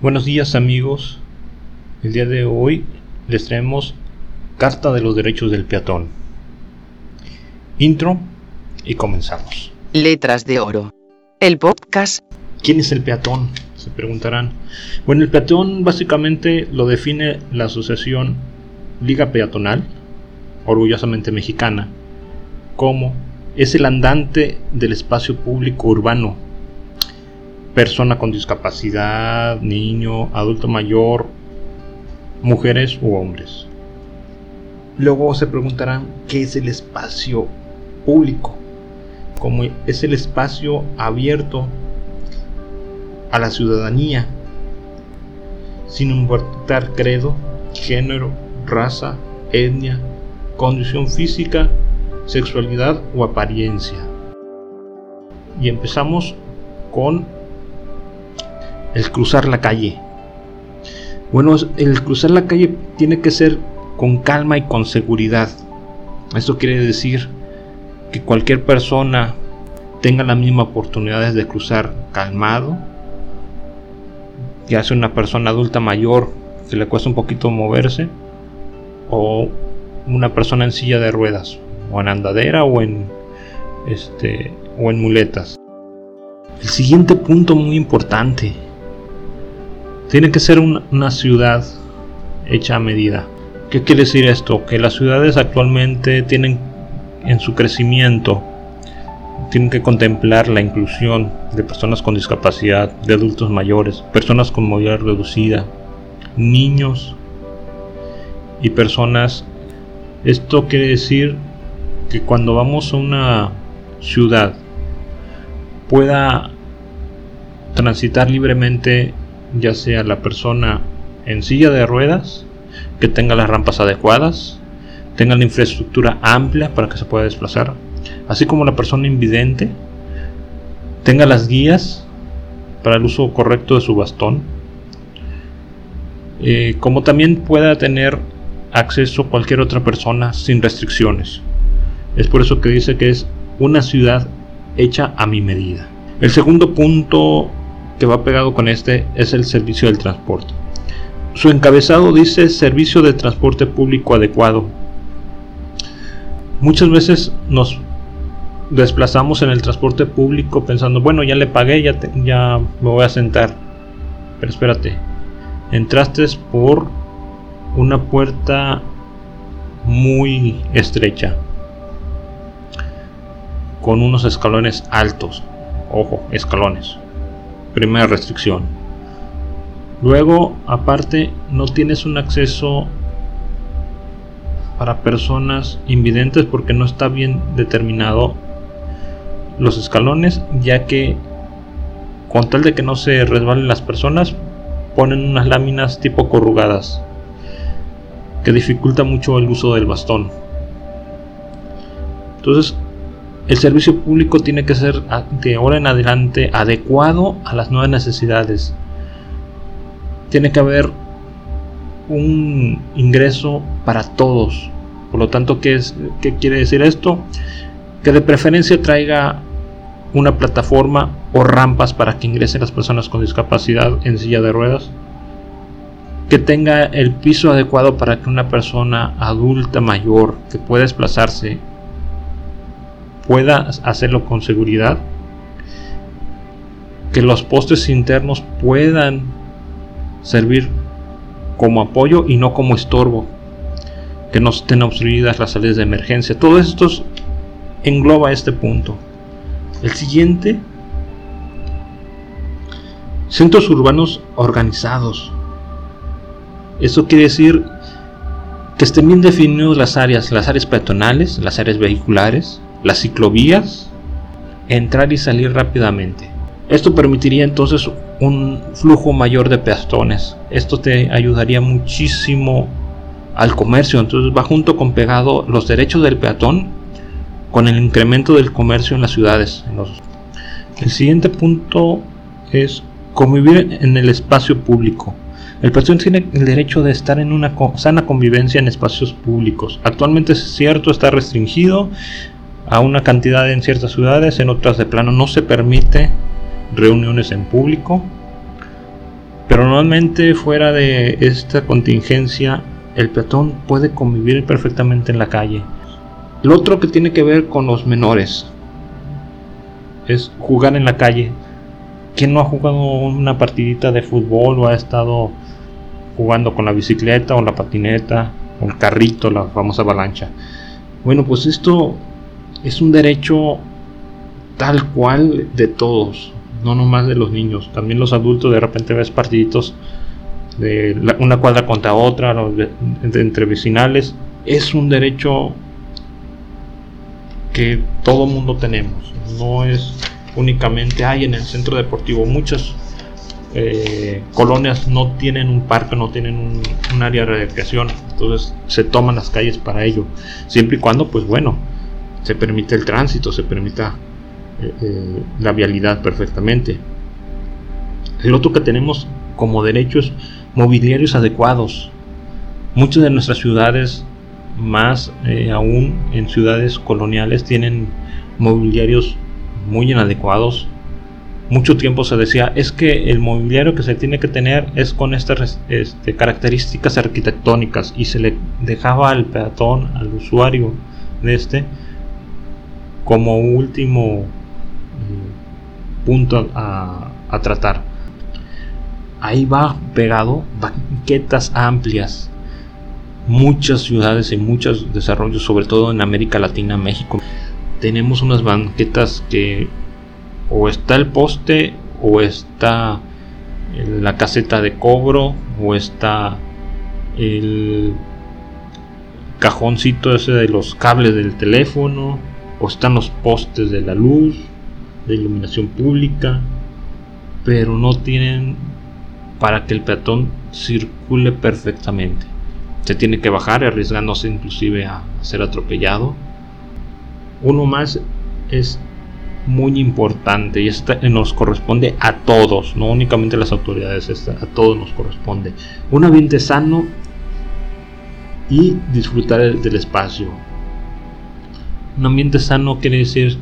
Buenos días amigos, el día de hoy les traemos Carta de los Derechos del Peatón. Intro y comenzamos. Letras de Oro. El podcast. ¿Quién es el peatón? Se preguntarán. Bueno, el peatón básicamente lo define la asociación Liga Peatonal, orgullosamente mexicana, como es el andante del espacio público urbano persona con discapacidad, niño, adulto mayor, mujeres u hombres. Luego se preguntarán qué es el espacio público. Como es el espacio abierto a la ciudadanía, sin importar credo, género, raza, etnia, condición física, sexualidad o apariencia. Y empezamos con el cruzar la calle. Bueno, el cruzar la calle tiene que ser con calma y con seguridad. Esto quiere decir que cualquier persona tenga las mismas oportunidades de cruzar calmado, ya sea una persona adulta mayor que le cuesta un poquito moverse, o una persona en silla de ruedas, o en andadera, o en este, o en muletas. El siguiente punto muy importante tiene que ser una ciudad hecha a medida. ¿Qué quiere decir esto? Que las ciudades actualmente tienen en su crecimiento, tienen que contemplar la inclusión de personas con discapacidad, de adultos mayores, personas con movilidad reducida, niños y personas. Esto quiere decir que cuando vamos a una ciudad pueda transitar libremente ya sea la persona en silla de ruedas, que tenga las rampas adecuadas, tenga la infraestructura amplia para que se pueda desplazar, así como la persona invidente tenga las guías para el uso correcto de su bastón, eh, como también pueda tener acceso cualquier otra persona sin restricciones. Es por eso que dice que es una ciudad hecha a mi medida. El segundo punto que va pegado con este es el servicio del transporte. Su encabezado dice servicio de transporte público adecuado. Muchas veces nos desplazamos en el transporte público pensando, bueno, ya le pagué, ya, ya me voy a sentar. Pero espérate, entraste por una puerta muy estrecha, con unos escalones altos. Ojo, escalones primera restricción. Luego, aparte, no tienes un acceso para personas invidentes porque no está bien determinado los escalones, ya que con tal de que no se resbalen las personas, ponen unas láminas tipo corrugadas que dificulta mucho el uso del bastón. Entonces, el servicio público tiene que ser de ahora en adelante adecuado a las nuevas necesidades. Tiene que haber un ingreso para todos. Por lo tanto, ¿qué, es, ¿qué quiere decir esto? Que de preferencia traiga una plataforma o rampas para que ingresen las personas con discapacidad en silla de ruedas. Que tenga el piso adecuado para que una persona adulta mayor que pueda desplazarse pueda hacerlo con seguridad, que los postes internos puedan servir como apoyo y no como estorbo, que no estén obstruidas las salidas de emergencia. Todo esto engloba este punto. El siguiente, centros urbanos organizados. Eso quiere decir que estén bien definidos las áreas, las áreas peatonales, las áreas vehiculares, las ciclovías, entrar y salir rápidamente. Esto permitiría entonces un flujo mayor de peatones. Esto te ayudaría muchísimo al comercio. Entonces va junto con pegado los derechos del peatón con el incremento del comercio en las ciudades. El siguiente punto es convivir en el espacio público. El peatón tiene el derecho de estar en una sana convivencia en espacios públicos. Actualmente es cierto, está restringido a una cantidad en ciertas ciudades, en otras de plano no se permite reuniones en público. Pero normalmente fuera de esta contingencia, el peatón puede convivir perfectamente en la calle. Lo otro que tiene que ver con los menores es jugar en la calle. ¿Quién no ha jugado una partidita de fútbol o ha estado jugando con la bicicleta o la patineta o el carrito, la famosa avalancha? Bueno, pues esto es un derecho tal cual de todos, no nomás de los niños, también los adultos de repente ves partiditos de una cuadra contra otra, entre vecinales, es un derecho que todo mundo tenemos, no es únicamente hay en el centro deportivo, muchas eh, colonias no tienen un parque, no tienen un, un, área de recreación, entonces se toman las calles para ello, siempre y cuando, pues bueno, se permite el tránsito, se permita eh, eh, la vialidad perfectamente. El otro que tenemos como derechos mobiliarios adecuados. Muchas de nuestras ciudades, más eh, aún en ciudades coloniales, tienen mobiliarios muy inadecuados. Mucho tiempo se decía, es que el mobiliario que se tiene que tener es con estas este, características arquitectónicas y se le dejaba al peatón, al usuario de este, como último punto a, tratar. Ahí va pegado banquetas amplias. Muchas ciudades y muchos desarrollos, sobre todo en América Latina, México, tenemos unas banquetas que o está el poste o está la caseta de cobro o está el cajoncito ese de los cables del teléfono o están los postes de la luz de iluminación pública, pero no tienen para que el peatón circule perfectamente. Se tiene que bajar arriesgándose inclusive a ser atropellado. Uno más es muy importante y esta nos corresponde a todos, no únicamente a las autoridades, a todos nos corresponde. Un ambiente sano y disfrutar del espacio. Un ambiente sano quiere decir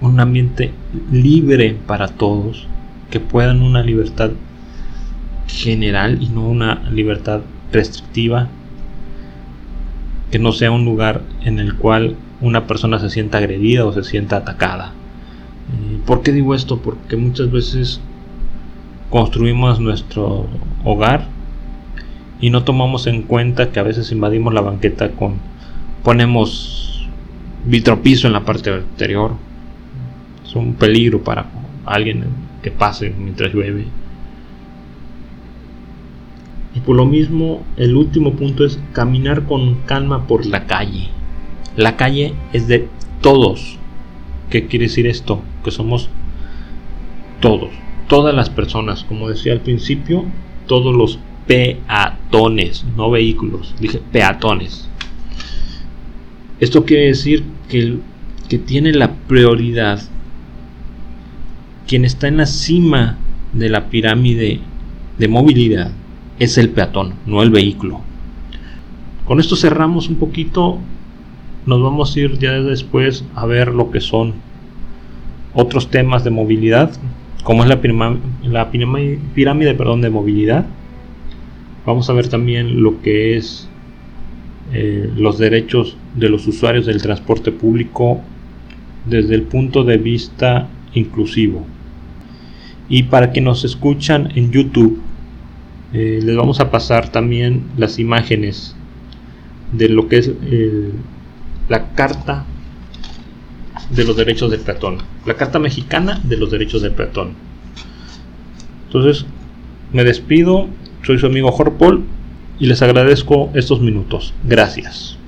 un ambiente libre para todos, que puedan una libertad general y no una libertad restrictiva, que no sea un lugar en el cual una persona se sienta agredida o se sienta atacada. Eh, ¿Por qué digo esto? Porque muchas veces construimos nuestro hogar y no tomamos en cuenta que a veces invadimos la banqueta con ponemos vitropiso en la parte exterior un peligro para alguien que pase mientras llueve. Y por lo mismo, el último punto es caminar con calma por la calle. La calle es de todos. ¿Qué quiere decir esto? Que somos todos, todas las personas, como decía al principio, todos los peatones, no vehículos, dije peatones. Esto quiere decir que, que tiene la prioridad quien está en la cima de la pirámide de movilidad es el peatón, no el vehículo. Con esto cerramos un poquito, nos vamos a ir ya después a ver lo que son otros temas de movilidad, como es la, la pirámide, perdón, de movilidad. Vamos a ver también lo que es eh, los derechos de los usuarios del transporte público desde el punto de vista inclusivo. Y para que nos escuchan en YouTube, eh, les vamos a pasar también las imágenes de lo que es la Carta de los Derechos del Peatón, la Carta Mexicana de los Derechos del Peatón. Entonces, me despido, soy su amigo Jorpol y les agradezco estos minutos. Gracias.